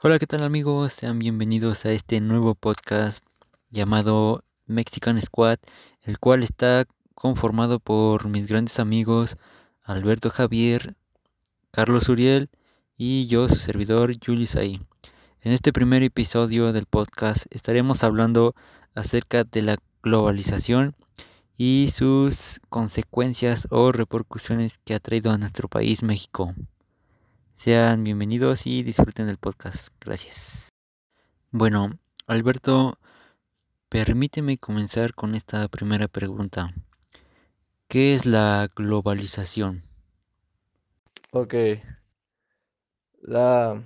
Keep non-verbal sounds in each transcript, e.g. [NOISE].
Hola, ¿qué tal amigos? Sean bienvenidos a este nuevo podcast llamado Mexican Squad, el cual está conformado por mis grandes amigos Alberto Javier, Carlos Uriel y yo, su servidor Julius ahí. En este primer episodio del podcast estaremos hablando acerca de la globalización y sus consecuencias o repercusiones que ha traído a nuestro país México. Sean bienvenidos y disfruten del podcast. Gracias. Bueno, Alberto, permíteme comenzar con esta primera pregunta. ¿Qué es la globalización? Ok. La...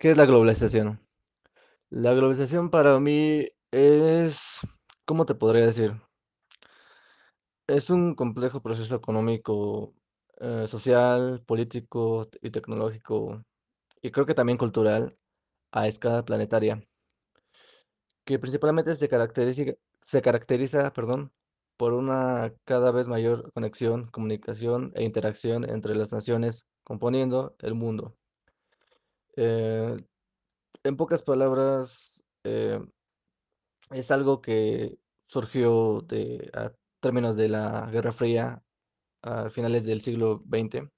¿Qué es la globalización? La globalización para mí es... ¿Cómo te podría decir? Es un complejo proceso económico eh, social, político y tecnológico, y creo que también cultural, a escala planetaria, que principalmente se caracteriza, se caracteriza perdón, por una cada vez mayor conexión, comunicación e interacción entre las naciones componiendo el mundo. Eh, en pocas palabras, eh, es algo que surgió de, a términos de la Guerra Fría a finales del siglo XX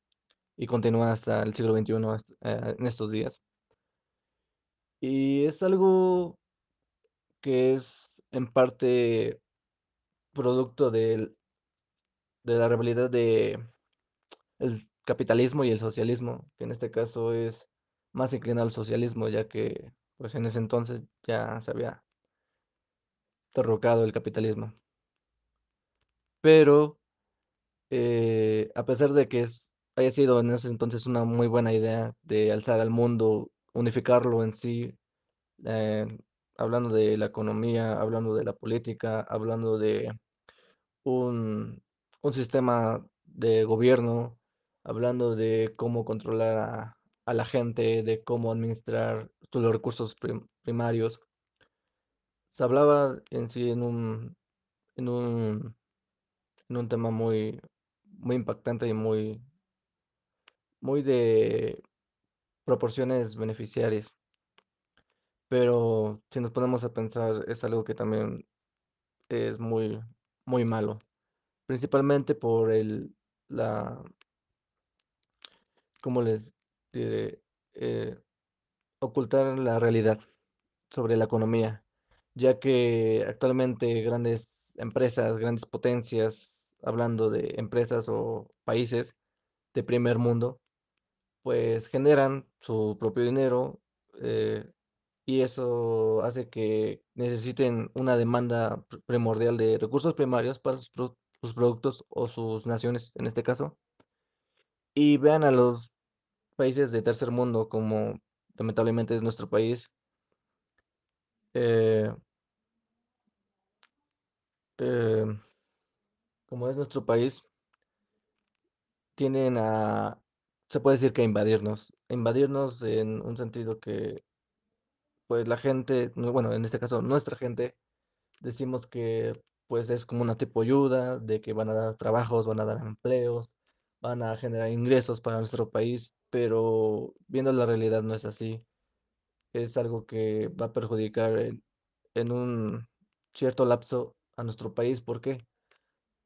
y continúa hasta el siglo XXI eh, en estos días. Y es algo que es en parte producto de la rivalidad de capitalismo y el socialismo, que en este caso es más inclinado al socialismo, ya que pues en ese entonces ya se había derrocado el capitalismo. Pero eh, a pesar de que haya sido en ese entonces una muy buena idea de alzar al mundo, unificarlo en sí, eh, hablando de la economía, hablando de la política, hablando de un, sistema de gobierno, hablando de cómo controlar a, la gente, de cómo administrar los recursos primarios. Se hablaba en sí en un, en un, en un tema muy, muy impactante y muy, muy de proporciones beneficiarias. Pero si nos ponemos a pensar, es algo que también es muy, muy malo. Principalmente por el, la, ¿cómo les diré? Eh, ocultar la realidad sobre la economía, ya que actualmente grandes empresas, grandes potencias, hablando de empresas o países de primer mundo, pues generan su propio dinero eh, y eso hace que necesiten una demanda primordial de recursos primarios para sus, sus productos o sus naciones en este caso. Y vean a los países de tercer mundo como lamentablemente es nuestro país eh, eh, como es nuestro país tienen a, se puede decir que invadirnos, invadirnos en un sentido que, pues la gente, bueno, en este caso nuestra gente, decimos que pues es como una tipo ayuda, de que van a dar trabajos, van a dar empleos, van a generar ingresos para nuestro país, pero viendo la realidad no es así. Es algo que va a perjudicar en, en un cierto lapso a nuestro país. ¿Por qué?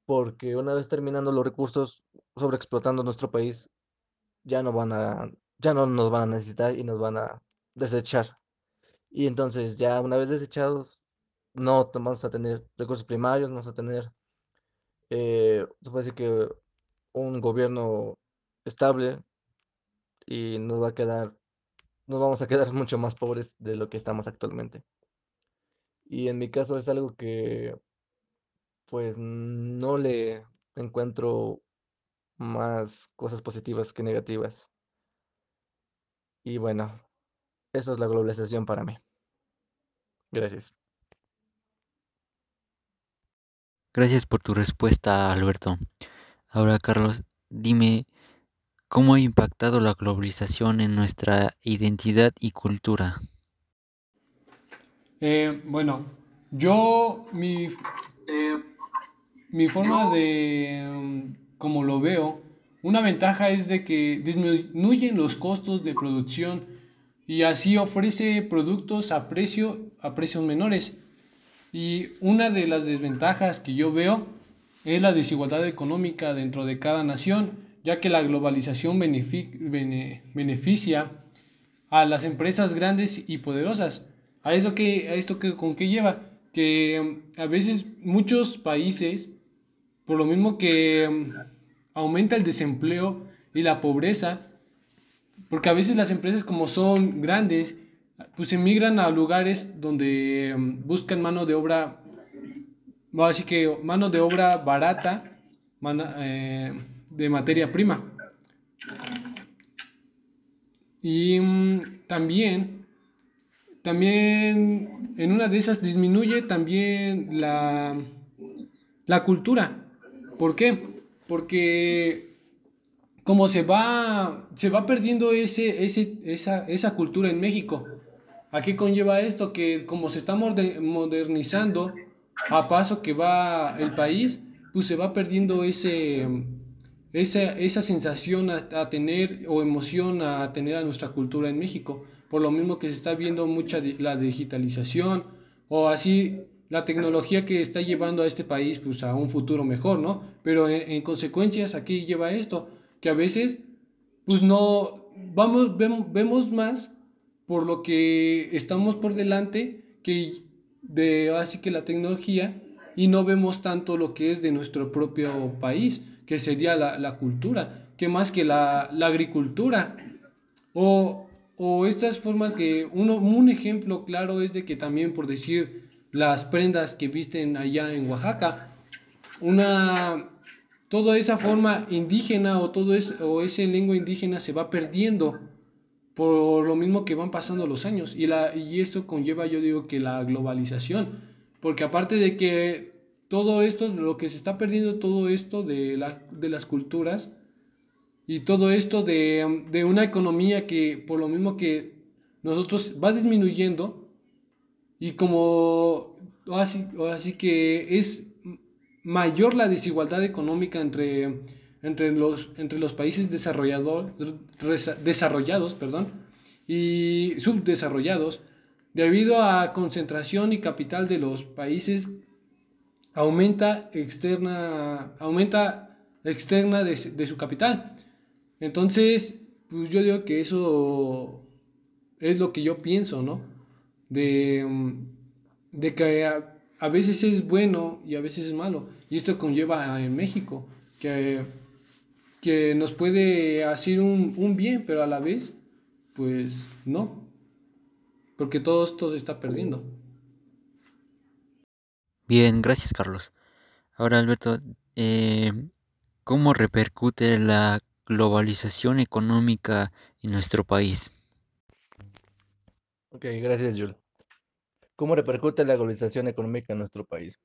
Porque una vez terminando los recursos, sobreexplotando nuestro país, ya no van a, ya no nos van a necesitar y nos van a desechar. Y entonces ya una vez desechados, no vamos a tener recursos primarios, vamos a tener, eh, se puede decir que un gobierno estable y nos va a quedar, nos vamos a quedar [LAUGHS] mucho más pobres de lo que estamos actualmente. Y en mi caso es algo que pues no le encuentro más cosas positivas que negativas. Y bueno, eso es la globalización para mí. Gracias. Gracias por tu respuesta, Alberto. Ahora, Carlos, dime, ¿cómo ha impactado la globalización en nuestra identidad y cultura? Eh, bueno, yo, mi, mi forma de, como lo veo, una ventaja es de que disminuyen los costos de producción y así ofrece productos a, precio, a precios menores. Y una de las desventajas que yo veo es la desigualdad económica dentro de cada nación, ya que la globalización beneficia a las empresas grandes y poderosas. ¿A, eso que, a esto que, con qué lleva? Que mm, a veces muchos países, por lo mismo que mm, aumenta el desempleo y la pobreza, porque a veces las empresas como son grandes, pues emigran a lugares donde mm, buscan mano de obra, así que mano de obra barata eh, de materia prima. Y mm, también, también en una de esas disminuye también la, la cultura. ¿Por qué? Porque como se va, se va perdiendo ese, ese, esa, esa cultura en México. ¿A qué conlleva esto? Que como se está modernizando a paso que va el país, pues se va perdiendo ese, esa, esa sensación a, tener o emoción a tener a nuestra cultura en México. Por lo mismo que se está viendo mucha la digitalización o así la tecnología que está llevando a este país pues a un futuro mejor, ¿no? Pero en, en consecuencias, ¿a qué lleva esto? que a veces, pues no, vamos, vemos, más por lo que estamos por delante que de así que la tecnología y no vemos tanto lo que es de nuestro propio país, que sería la, cultura, que más que la, agricultura. O, o, estas formas que uno, un ejemplo claro es de que también por decir las prendas que visten allá en Oaxaca, una toda esa forma indígena o todo es, o esa lengua indígena se va perdiendo por lo mismo que van pasando los años. Y, la, y esto conlleva yo digo que la globalización. Porque aparte de que todo esto lo que se está perdiendo todo esto de, la, de las culturas y todo esto de, de una economía que por lo mismo que nosotros va disminuyendo y como así, así que es mayor la desigualdad económica entre, entre, los, entre los países desarrollados, perdón, y subdesarrollados, debido a concentración y capital de los países, aumenta externa, aumenta externa de, su capital. Entonces, pues yo digo que eso es lo que yo pienso, ¿no? De, de que a veces es bueno y a veces es malo. Y esto conlleva en México que, que nos puede hacer un, bien, pero a la vez, pues no. Porque todo esto se está perdiendo. Bien, gracias Carlos. Ahora Alberto, eh, ¿cómo repercute la globalización económica en nuestro país? Ok, gracias Jules. ¿Cómo repercute la globalización económica en nuestro país?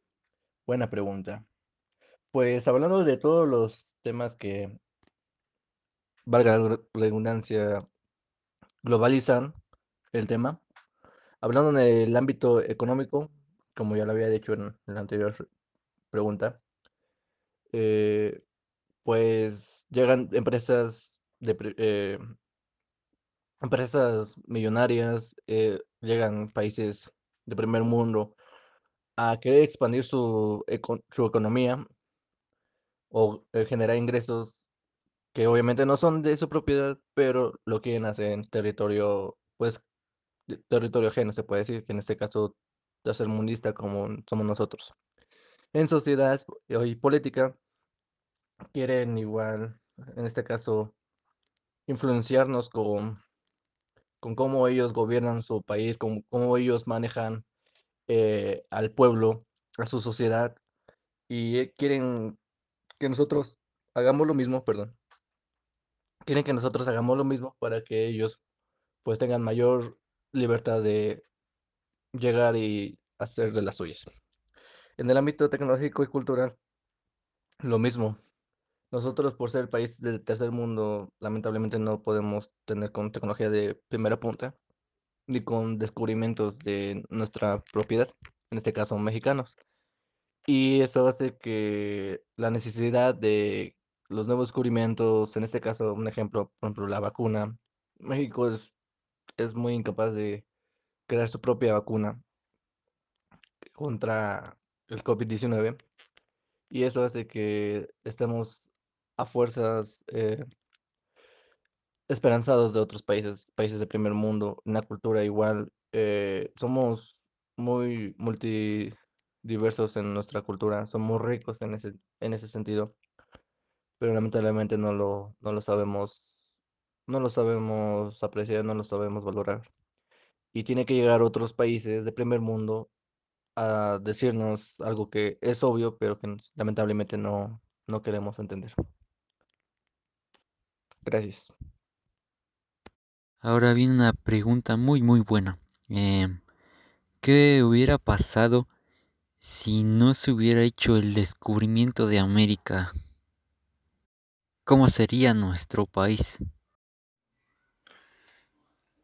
Buena pregunta. Pues hablando de todos los temas que, valga la redundancia, globalizan el tema, hablando en el ámbito económico, como ya lo había dicho en, la anterior pregunta, eh, pues llegan empresas de, eh, empresas millonarias, eh, llegan países de primer mundo a querer expandir su, su economía o eh, generar ingresos que obviamente no son de su propiedad, pero lo quieren hacer en territorio, pues, territorio ajeno, se puede decir, que en este caso mundista como somos nosotros. En sociedad y política quieren igual, en este caso, influenciarnos con con cómo ellos gobiernan su país, con cómo ellos manejan eh, al pueblo, a su sociedad, y eh, quieren que nosotros hagamos lo mismo, perdón. Quieren que nosotros hagamos lo mismo para que ellos pues tengan mayor libertad de llegar y hacer de las suyas. En el ámbito tecnológico y cultural, lo mismo. Nosotros, por ser país del tercer mundo, lamentablemente no podemos tener con tecnología de primera punta, ni con descubrimientos de nuestra propiedad, en este caso mexicanos. Y eso hace que la necesidad de los nuevos descubrimientos, en este caso, un ejemplo, por ejemplo, la vacuna, México es es muy incapaz de crear su propia vacuna contra el COVID-19 y eso hace que estemos a fuerzas eh, esperanzados de otros países, países de primer mundo, una cultura igual. eh, somos muy multidiversos en nuestra cultura, somos ricos en ese, en ese sentido, pero lamentablemente no lo, no lo sabemos, no lo sabemos apreciar, no lo sabemos valorar. Y tiene que llegar otros países de primer mundo a decirnos algo que es obvio, pero que lamentablemente no, no queremos entender. Gracias. Ahora viene una pregunta muy muy buena. Em, ¿Qué hubiera pasado si no se hubiera hecho el descubrimiento de América? ¿Cómo sería nuestro país?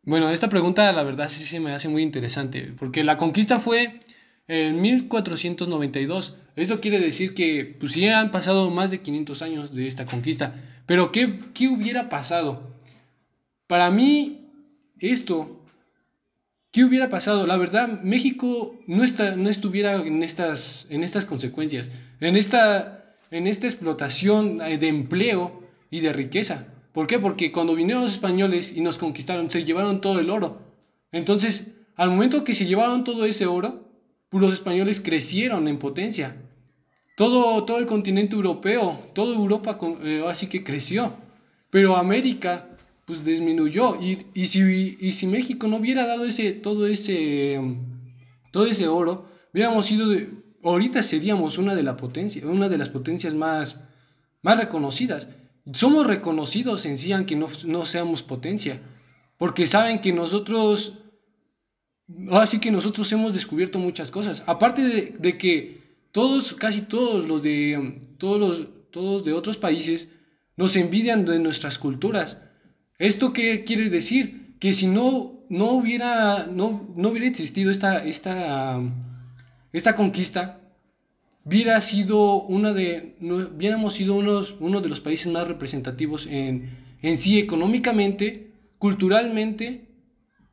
Bueno, esta pregunta la verdad sí se me hace muy interesante, porque la conquista fue en 1492. Esto quiere decir que pues sí han pasado más de 500 años de esta conquista. Pero ¿qué, qué hubiera pasado? Para mí, esto, ¿qué hubiera pasado? La verdad, México no, está, no estuviera en estas, en estas consecuencias, en esta, en esta explotación de empleo y de riqueza. ¿Por qué? Porque cuando vinieron los españoles y nos conquistaron, se llevaron todo el oro. Entonces, al momento que se llevaron todo ese oro, los españoles crecieron en potencia. Todo, todo el continente europeo, toda Europa eh, así que creció. Pero América, pues disminuyó. Y, y si, y si México no hubiera dado ese, todo ese, todo ese oro, hubiéramos sido, de- ahorita seríamos una de, la potencia, una de las potencias más, más reconocidas. Somos reconocidos en sí, aunque no, no seamos potencia, porque saben que nosotros, así que nosotros hemos descubierto muchas cosas. Aparte de, que todos, casi todos los de, todos los, todos de otros países nos envidian de nuestras culturas. ¿Esto qué quiere decir? Que si no, no, hubiera, no, no hubiera existido esta, esta, esta conquista, hubiera sido una de, no, hubiéramos sido unos, uno de los países más representativos en, en sí económicamente, culturalmente,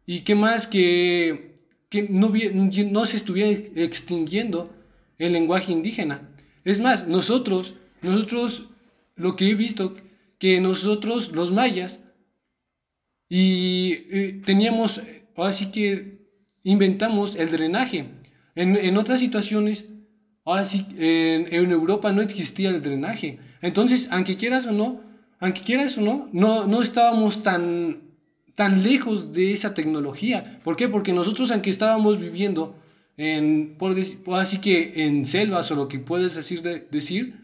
y qué más que, que no, no se estuviera extinguiendo el lenguaje indígena. Es más, nosotros, nosotros, lo que he visto, que nosotros, los mayas, y eh, teníamos, así que inventamos el drenaje. En, en otras situaciones, así, en, en Europa no existía el drenaje. Entonces, aunque quieras o no, aunque quieras o no, no, no estábamos tan, tan lejos de esa tecnología. ¿Por qué? Porque nosotros, aunque estábamos viviendo en, por dec- por así que en selvas o lo que puedes decir, de- decir,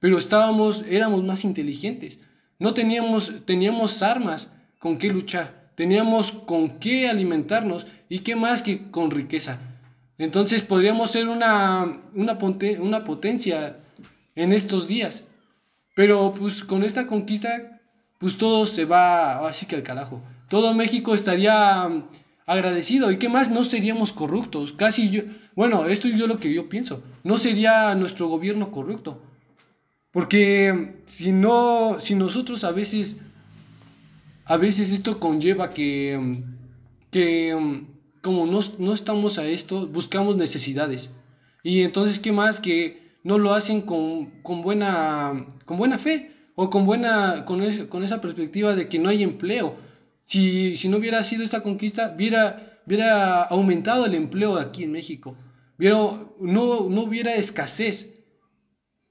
pero estábamos, éramos más inteligentes. No teníamos, teníamos armas con qué luchar, teníamos con qué alimentarnos y qué más que con riqueza. Entonces podríamos ser una, una, una potencia en estos días. Pero pues con esta conquista, pues todo se va así que al carajo. Todo México estaría mm, agradecido. ¿Y qué más? No seríamos corruptos. Casi yo, bueno, esto es yo lo que yo pienso. No sería nuestro gobierno corrupto. Porque mm, si no, si nosotros a veces, a veces esto conlleva que, mm, que como no, no estamos a esto, buscamos necesidades. Y entonces, ¿qué más? Que no lo hacen con, con buena, con buena fe o con, buena, con, con esa perspectiva de que no hay empleo. Si, si no hubiera sido esta conquista, hubiera, hubiera aumentado el empleo aquí en México. Hubiera, no, no hubiera escasez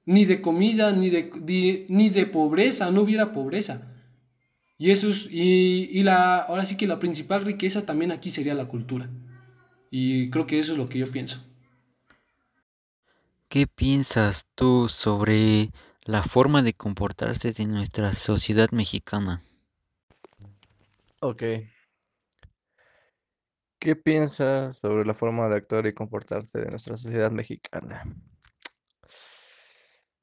ni de comida, ni de, ni, ni de pobreza, no hubiera pobreza. Y eso es, y, y la, ahora sí que la principal riqueza también aquí sería la cultura. Y creo que eso es lo que yo pienso. ¿Qué piensas tú sobre la forma de comportarse de nuestra sociedad mexicana? Ok. ¿Qué piensas sobre la forma de actuar y comportarse de nuestra sociedad mexicana?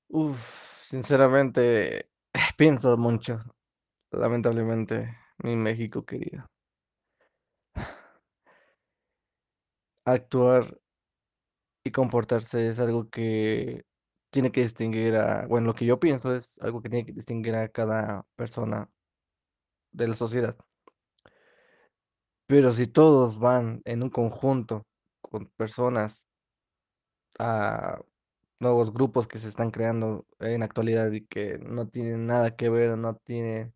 Uf, sinceramente, [SIGHS] pienso mucho, lamentablemente, mi México querido. [SIGHS] Actuar y comportarse es algo que tiene que distinguir a, bueno, lo que yo pienso es algo que tiene que distinguir a cada persona de la sociedad. Pero si todos van en un conjunto con personas a nuevos grupos que se están creando en actualidad y que no tienen nada que ver, no tienen,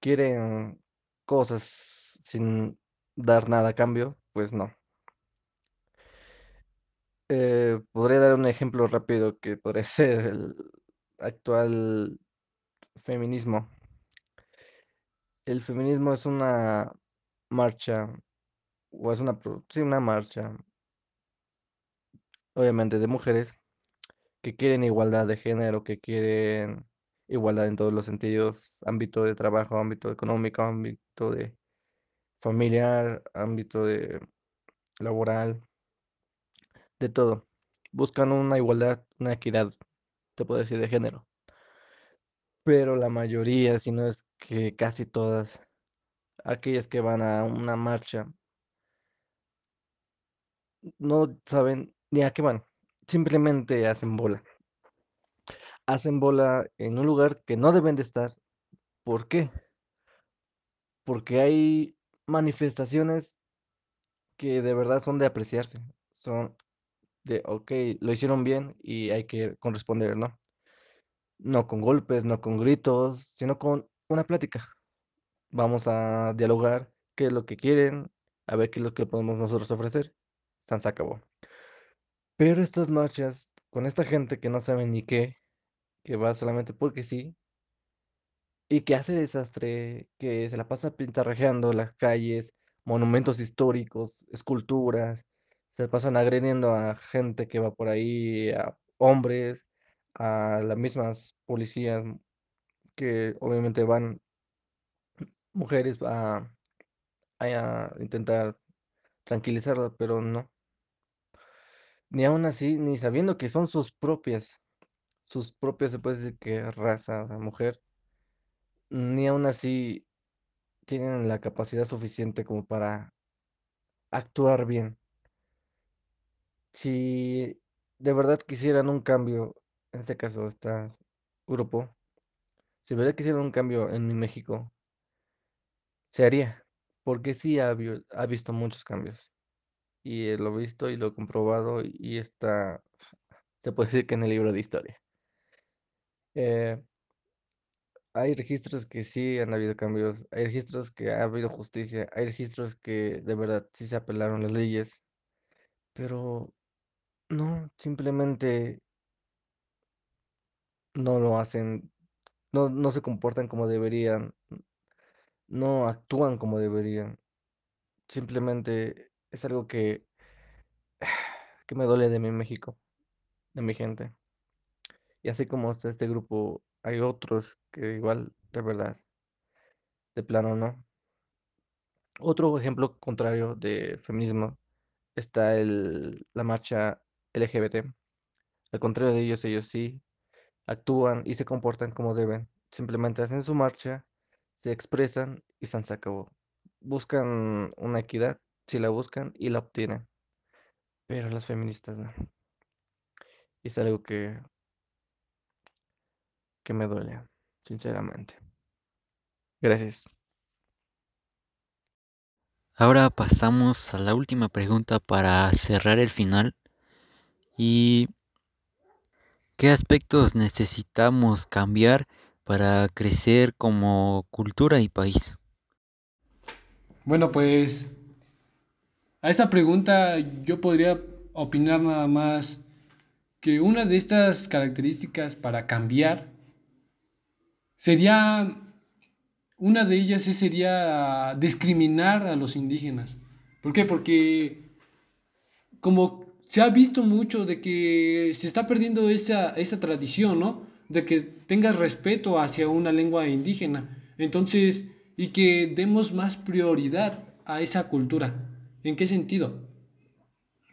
quieren cosas sin dar nada a cambio, pues no. Eh, podría dar un ejemplo rápido que podría [LAUGHS] ser el actual feminismo. El feminismo es una marcha, o es una, sí, una marcha, obviamente de mujeres que quieren igualdad de género, que quieren igualdad en todos los sentidos, ámbito de trabajo, ámbito económico, ámbito de familiar, ámbito de laboral, de todo. Buscan una igualdad, una equidad, te puedo decir, de género. Pero la mayoría, si no es que casi todas, aquellas que van a una marcha, no saben ni a qué van, simplemente hacen bola. Hacen bola en un lugar que no deben de estar. ¿Por qué? Porque hay manifestaciones que de verdad son de apreciarse. Son de, ok, lo hicieron bien y hay que corresponder, ¿no? No con golpes, no con gritos, sino con una plática. Vamos a dialogar qué es lo que quieren, a ver qué es lo que podemos nosotros ofrecer. San se acabó. Pero estas marchas, con esta gente que no sabe ni qué, que va solamente porque sí, y que hace desastre, que se la pasa pintarrajeando las calles, monumentos históricos, esculturas, se pasan agrediendo a gente que va por ahí, a hombres, a las mismas policías que obviamente van mujeres a, a intentar tranquilizarla, pero no, ni aún así, ni sabiendo que son sus propias, sus propias, se puede decir que raza, o mujer, ni aún así tienen la capacidad suficiente como para actuar bien. Si de verdad quisieran un cambio, en este caso este grupo, si de verdad quisieran un cambio en México, se haría, porque sí ha, ha visto muchos cambios. Y eh, lo visto y lo comprobado y está, se puede decir que en el libro de historia. Eh, hay registros que sí han habido cambios, hay registros que ha habido justicia, hay registros que de verdad sí se apelaron las leyes, pero no, simplemente no lo hacen, no, no se comportan como deberían, no actúan como deberían. Simplemente es algo que, [SIGHS] que me duele de mi México, de mi gente. Y así como este grupo, hay otros que igual, de verdad, de plano no. Otro ejemplo contrario de feminismo está el, la marcha LGBT. Al contrario de ellos, ellos sí actúan y se comportan como deben. Simplemente hacen su marcha, se expresan y se acabó. Buscan una equidad, si la buscan y la obtienen. Pero las feministas no. Es algo que, que me duele, sinceramente. Gracias. Ahora pasamos a la última pregunta para cerrar el final. ¿Y qué aspectos necesitamos cambiar para crecer como cultura y país? Bueno, pues a esta pregunta yo podría opinar nada más que una de estas características para cambiar sería, una de ellas sería discriminar a los indígenas. ¿Por qué? Porque como se ha visto mucho de que se está perdiendo esa, esa tradición, ¿no? De que tengas respeto hacia una lengua indígena. Entonces, y que demos más prioridad a esa cultura. ¿En qué sentido?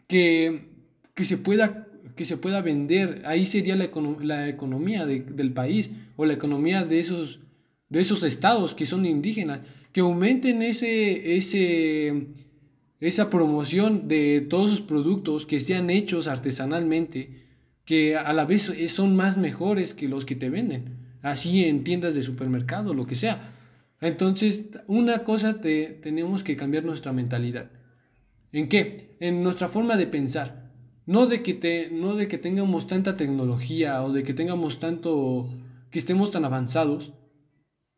Que, que se pueda que se pueda vender, ahí sería la, la economía de, del país o la economía de esos, de esos estados que son indígenas, que aumenten ese, ese, esa promoción de todos sus productos que sean hechos artesanalmente, que a la vez son más mejores que los que te venden, así en tiendas de supermercado, lo que sea. Entonces, una cosa te, tenemos que cambiar nuestra mentalidad. ¿En qué? En nuestra forma de pensar. No de que, no de que tengamos tanta tecnología o de que tengamos tanto, que estemos tan avanzados,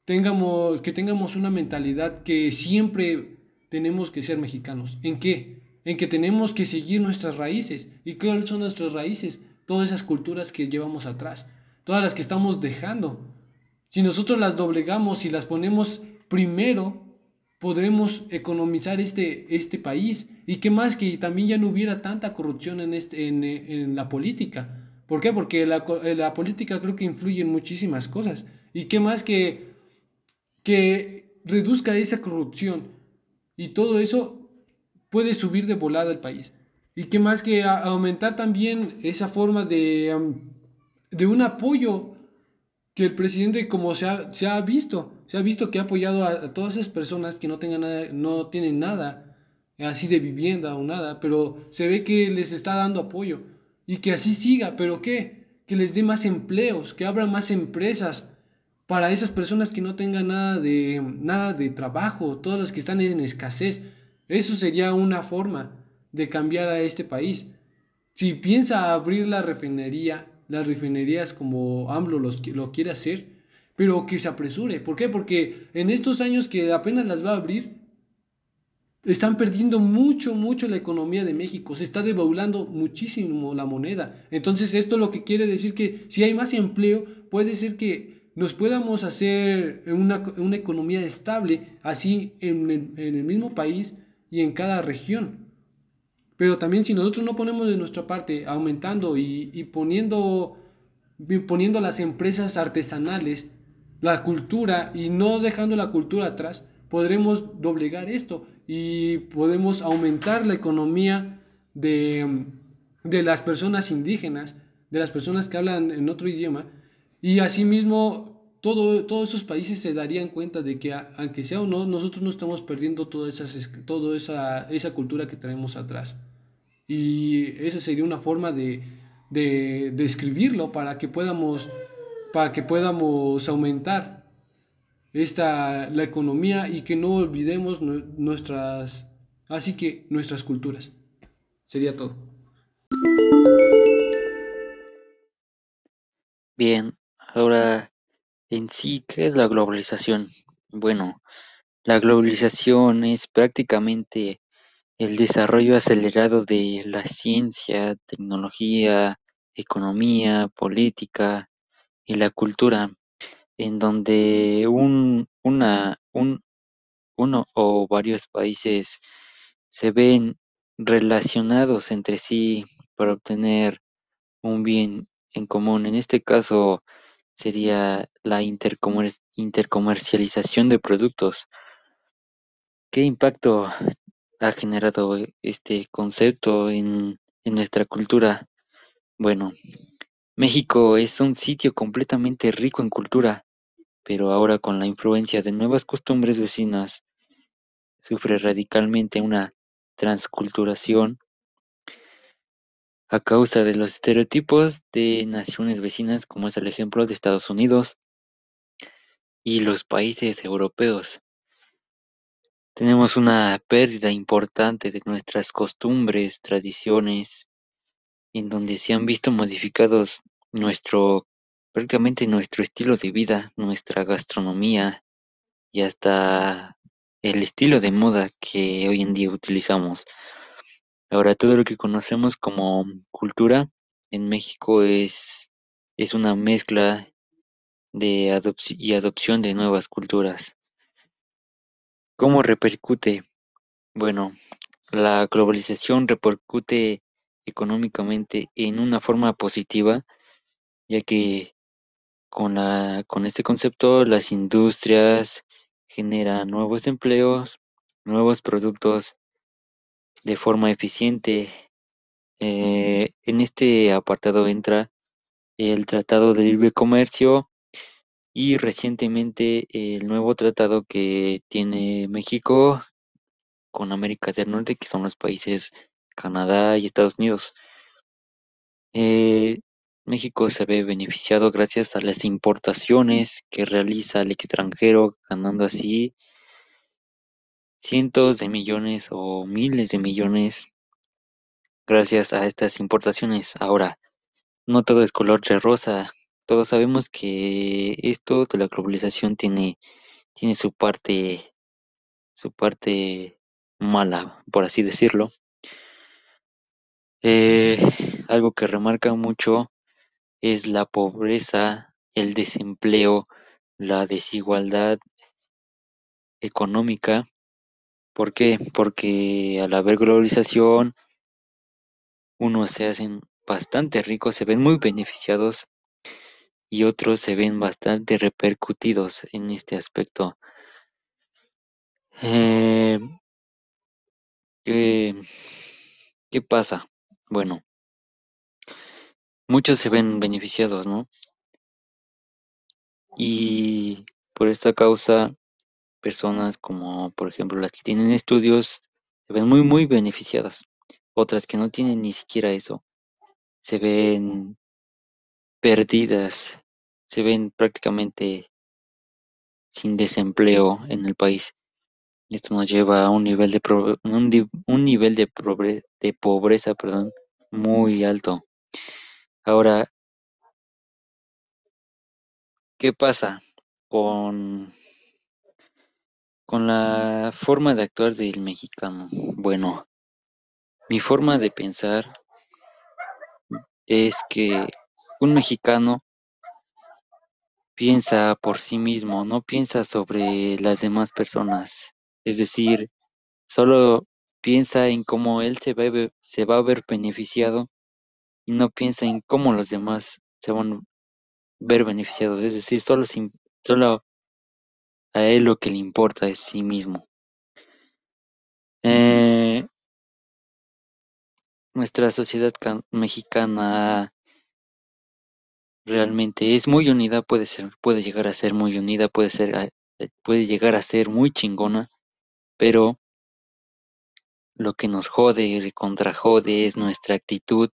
tengamos, que tengamos una mentalidad que siempre tenemos que ser mexicanos. ¿En qué? En que tenemos que seguir nuestras raíces. ¿Y cuáles son nuestras raíces? Todas esas culturas que llevamos atrás, todas las que estamos dejando. Si nosotros las doblegamos y las ponemos primero, podremos economizar este, este país. Y qué más que también ya no hubiera tanta corrupción en, este, en, en la política. ¿Por qué? Porque la, la política creo que influye en muchísimas cosas. Y qué más que que reduzca esa corrupción y todo eso puede subir de volada al país. Y que más que aumentar también esa forma de, de un apoyo que el presidente como se ha, se ha, visto, se ha visto que ha apoyado a, todas esas personas que no, tengan nada, no tienen nada así de vivienda o nada, pero se ve que les está dando apoyo y que así siga, pero ¿qué? Que les dé más empleos, que abran más empresas, para esas personas que no tengan nada de, nada de trabajo, todas las que están en escasez. Eso sería una forma de cambiar a este país. Si piensa abrir la refinería, las refinerías como AMLO los, lo quiere hacer, pero que se apresure. ¿Por qué? Porque en estos años que apenas las va a abrir, están perdiendo mucho, mucho la economía de México. Se está devaluando muchísimo la moneda. Entonces esto lo que quiere decir que si hay más empleo, puede ser que nos podamos hacer una, una economía estable, así en el, mismo país y en cada región. Pero también si nosotros no ponemos de nuestra parte, aumentando y, y poniendo, poniendo las empresas artesanales, la cultura y no dejando la cultura atrás, podremos doblegar esto y podemos aumentar la economía de, de las personas indígenas, de las personas que hablan en otro idioma, y asimismo, todo, todos esos países se darían cuenta de que, aunque sea o no, nosotros no estamos perdiendo toda, esas, toda esa, esa cultura que traemos atrás. Y esa sería una forma de, de, de escribirlo para que podamos, para que podamos aumentar esta, la economía y que no olvidemos nuestras, así que nuestras culturas. Sería todo. Bien, Ahora, en sí, ¿qué es la globalización? Bueno, la globalización es prácticamente el desarrollo acelerado de la ciencia, tecnología, economía, política y la cultura, en donde un, una, un, uno o varios países se ven relacionados entre sí para obtener un bien en común. En este caso, sería la intercomercialización de productos. ¿Qué impacto ha generado este concepto en, nuestra cultura? Bueno, México es un sitio completamente rico en cultura, pero ahora con la influencia de nuevas costumbres vecinas, sufre radicalmente una transculturación a causa de los estereotipos de naciones vecinas como es el ejemplo de Estados Unidos y los países europeos. Tenemos una pérdida importante de nuestras costumbres, tradiciones, en donde se han visto modificados nuestro, prácticamente nuestro estilo de vida, nuestra gastronomía y hasta el estilo de moda que hoy en día utilizamos. Ahora, todo lo que conocemos como cultura en México es, es una mezcla de adopción y adopción de nuevas culturas. ¿Cómo repercute? Bueno, la globalización repercute económicamente en una forma positiva, ya que con, la, con este concepto las industrias generan nuevos empleos, nuevos productos de forma eficiente. Eh, en este apartado entra el Tratado de Libre Comercio y recientemente el nuevo tratado que tiene México con América del Norte, que son los países Canadá y Estados Unidos. Eh, México se ve beneficiado gracias a las importaciones que realiza el extranjero, ganando así cientos de millones o miles de millones gracias a estas importaciones. Ahora, no todo es color de rosa. Todos sabemos que esto de la globalización tiene, tiene su parte, su parte mala, por así decirlo. Eh, algo que remarca mucho es la pobreza, el desempleo, la desigualdad económica. ¿Por qué? Porque al haber globalización, unos se hacen bastante ricos, se ven muy beneficiados y otros se ven bastante repercutidos en este aspecto. Eh, ¿qué, ¿Qué pasa? Bueno, muchos se ven beneficiados, ¿no? Y por esta causa, personas como por ejemplo las que tienen estudios se ven muy muy beneficiadas. Otras que no tienen ni siquiera eso se ven perdidas, se ven prácticamente sin desempleo en el país. Esto nos lleva a un nivel de pro- un, nivel de, de pobreza, perdón, muy alto. Ahora, ¿qué pasa con con la forma de actuar del mexicano? Bueno, mi forma de pensar es que un mexicano piensa por sí mismo, no piensa sobre las demás personas. Es decir, solo piensa en cómo él se va a ver, se va a ver beneficiado y no piensa en cómo los demás se van a ver beneficiados. Es decir, solo, solo a él lo que le importa es sí mismo. Eh, nuestra sociedad can- mexicana realmente es muy unida, puede ser, puede llegar a ser muy unida, puede ser, eh, puede llegar a ser muy chingona, pero lo que nos jode y contrajode es nuestra actitud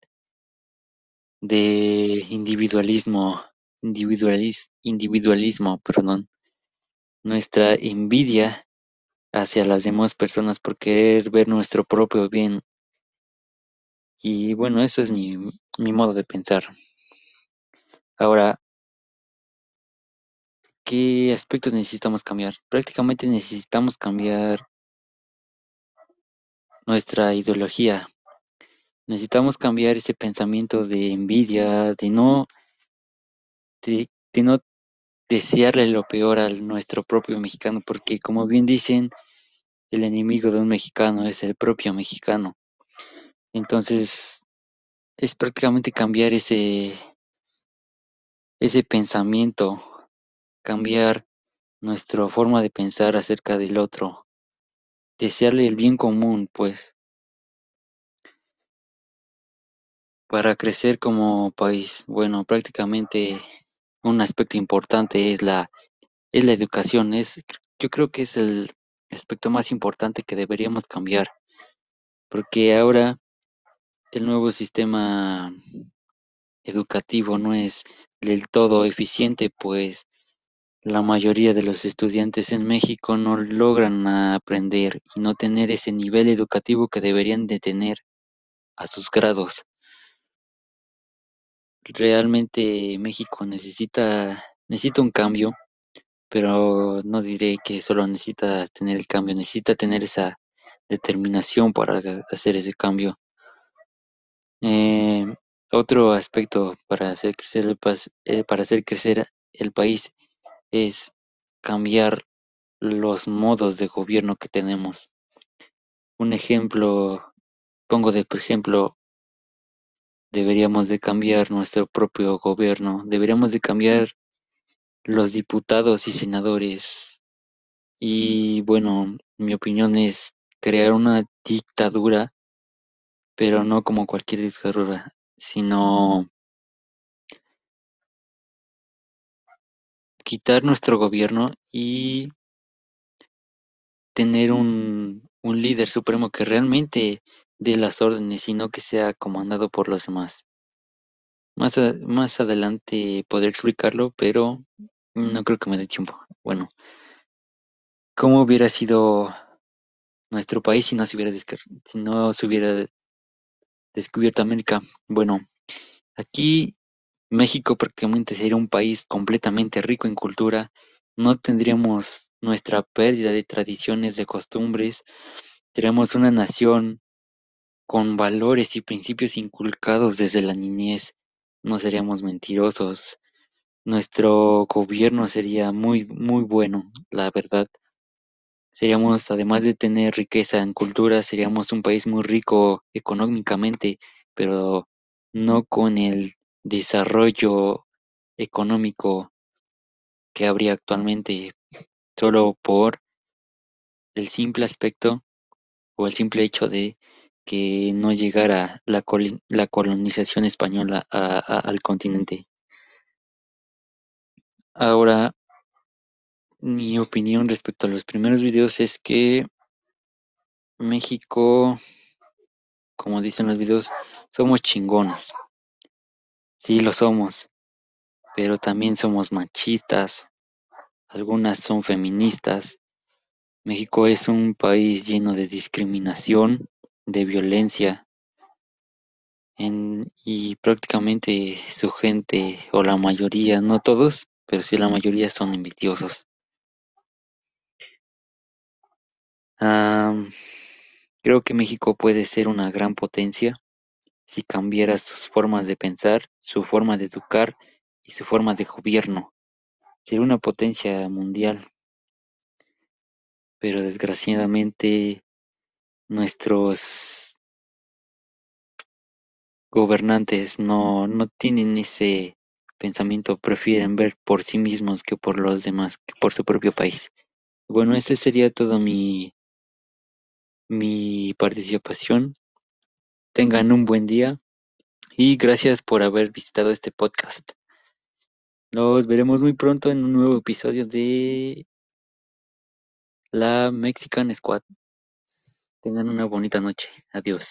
de individualismo, individualis- individualismo, perdón, nuestra envidia hacia las demás personas por querer ver nuestro propio bien. Y bueno, eso es mi, mi modo de pensar. Ahora, ¿qué aspectos necesitamos cambiar? Prácticamente necesitamos cambiar nuestra ideología. Necesitamos cambiar ese pensamiento de envidia, de no, de, de no desearle lo peor a nuestro propio mexicano, porque como bien dicen, el enemigo de un mexicano es el propio mexicano. Entonces, es prácticamente cambiar ese, ese pensamiento, cambiar nuestra forma de pensar acerca del otro, desearle el bien común, pues, para crecer como país. Bueno, prácticamente un aspecto importante es la, es la educación, es, yo creo que es el aspecto más importante que deberíamos cambiar, porque ahora el nuevo sistema educativo no es del todo eficiente, pues la mayoría de los estudiantes en México no logran aprender y no tener ese nivel educativo que deberían de tener a sus grados. Realmente México necesita, necesita un cambio, pero no diré que solo necesita tener el cambio, necesita tener esa determinación para hacer ese cambio. Eh, otro aspecto para hacer crecer el, pas- eh, para hacer crecer el país es cambiar los modos de gobierno que tenemos. Un ejemplo, pongo de por ejemplo, deberíamos de cambiar nuestro propio gobierno, deberíamos de cambiar los diputados y senadores. Y bueno, mi opinión es crear una dictadura, pero no como cualquier dictadura, sino quitar nuestro gobierno y tener un, un líder supremo que realmente dé las órdenes y no que sea comandado por los demás. Más, más adelante podré explicarlo, pero no creo que me dé tiempo. Bueno, ¿cómo hubiera sido nuestro país si no se hubiera, si no se hubiera descubierto América? Bueno, aquí México prácticamente sería un país completamente rico en cultura. No tendríamos nuestra pérdida de tradiciones, de costumbres. Seríamos una nación con valores y principios inculcados desde la niñez. No seríamos mentirosos. Nuestro gobierno sería muy, muy bueno, la verdad. Seríamos, además de tener riqueza en cultura, seríamos un país muy rico económicamente, pero no con el desarrollo económico que habría actualmente, solo por el simple aspecto o el simple hecho de que no llegara la, la colonización española al continente. Ahora, mi opinión respecto a los primeros videos es que México, como dicen los videos, somos chingones. Sí, lo somos, pero también somos machistas. Algunas son feministas. México es un país lleno de discriminación, de violencia, en- y prácticamente su gente, o la mayoría, no todos, pero sí la mayoría son envidiosos. Creo que México puede ser una gran potencia si cambiara sus formas de pensar, su forma de educar y su forma de gobierno. Sería una potencia mundial, pero desgraciadamente nuestros gobernantes no, no tienen ese pensamiento, prefieren ver por sí mismos que por los demás, que por su propio país. Bueno, este sería todo mi, mi participación. Tengan un buen día y gracias por haber visitado este podcast. Los veremos muy pronto en un nuevo episodio de la Mexican Squad. Tengan una bonita noche. Adiós.